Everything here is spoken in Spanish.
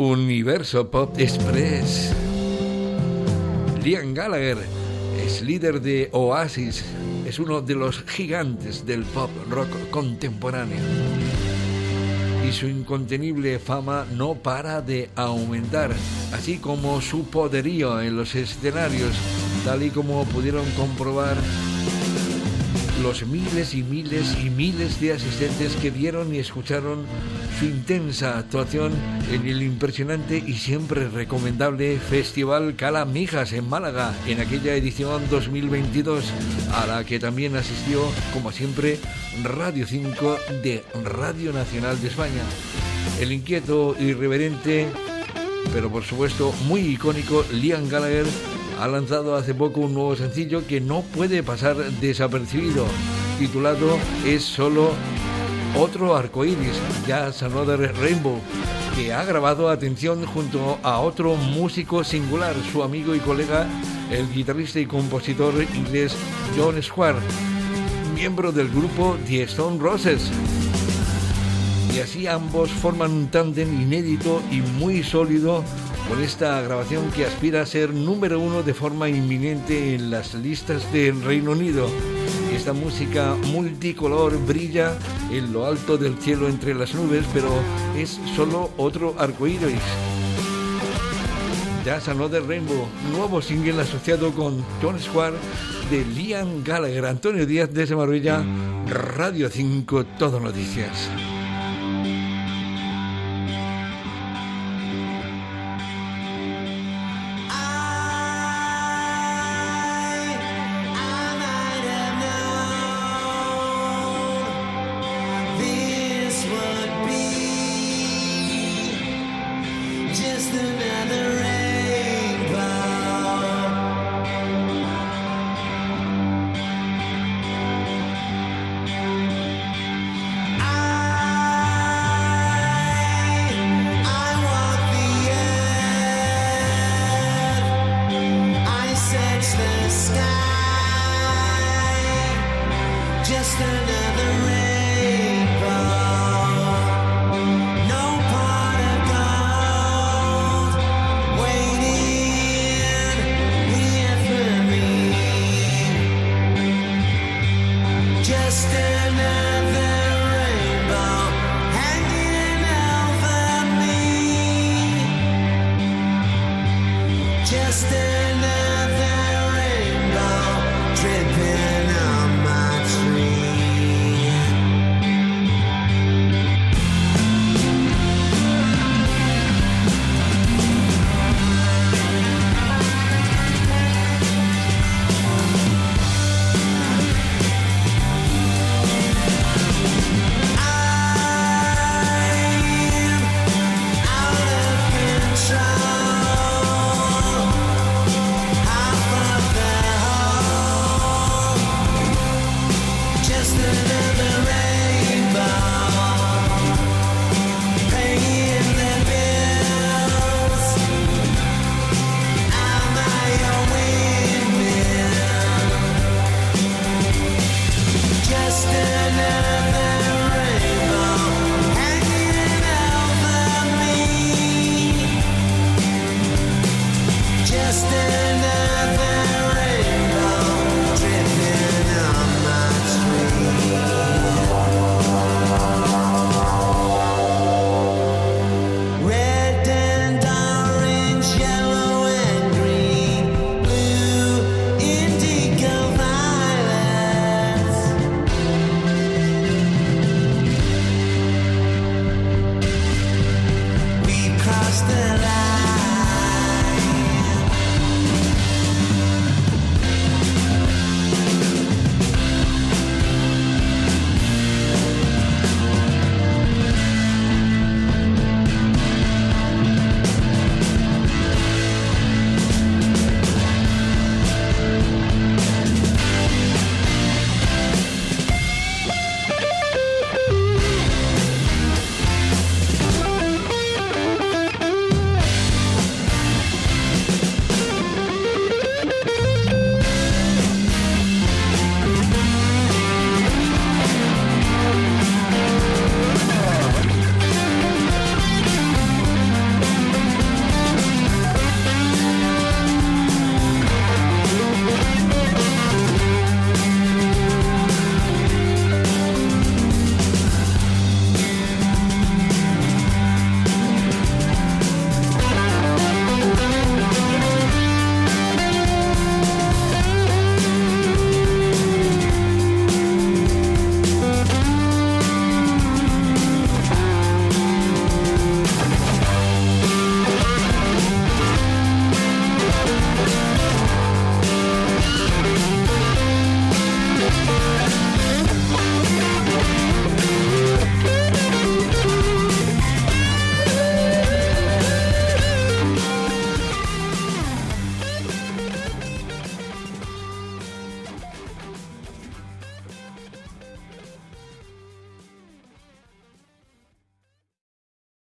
Universo Pop Express. Liam Gallagher es líder de Oasis, es uno de los gigantes del pop rock contemporáneo. Y su incontenible fama no para de aumentar, así como su poderío en los escenarios, tal y como pudieron comprobar los miles y miles y miles de asistentes que vieron y escucharon su intensa actuación en el impresionante y siempre recomendable Festival Cala Mijas en Málaga en aquella edición 2022 a la que también asistió como siempre Radio 5 de Radio Nacional de España. El inquieto, irreverente, pero por supuesto muy icónico Liam Gallagher ha lanzado hace poco un nuevo sencillo que no puede pasar desapercibido, titulado Es solo otro arcoíris, Jazz Another Rainbow, que ha grabado atención junto a otro músico singular, su amigo y colega, el guitarrista y compositor inglés John Square, miembro del grupo The Stone Roses. Y así ambos forman un tándem inédito y muy sólido con esta grabación que aspira a ser número uno de forma inminente en las listas del Reino Unido. Esta música multicolor brilla en lo alto del cielo entre las nubes, pero es solo otro arcoíris. Jazz Another Rainbow, nuevo single asociado con John Square de Liam Gallagher, Antonio Díaz de Marbella, Radio 5, Todo Noticias. The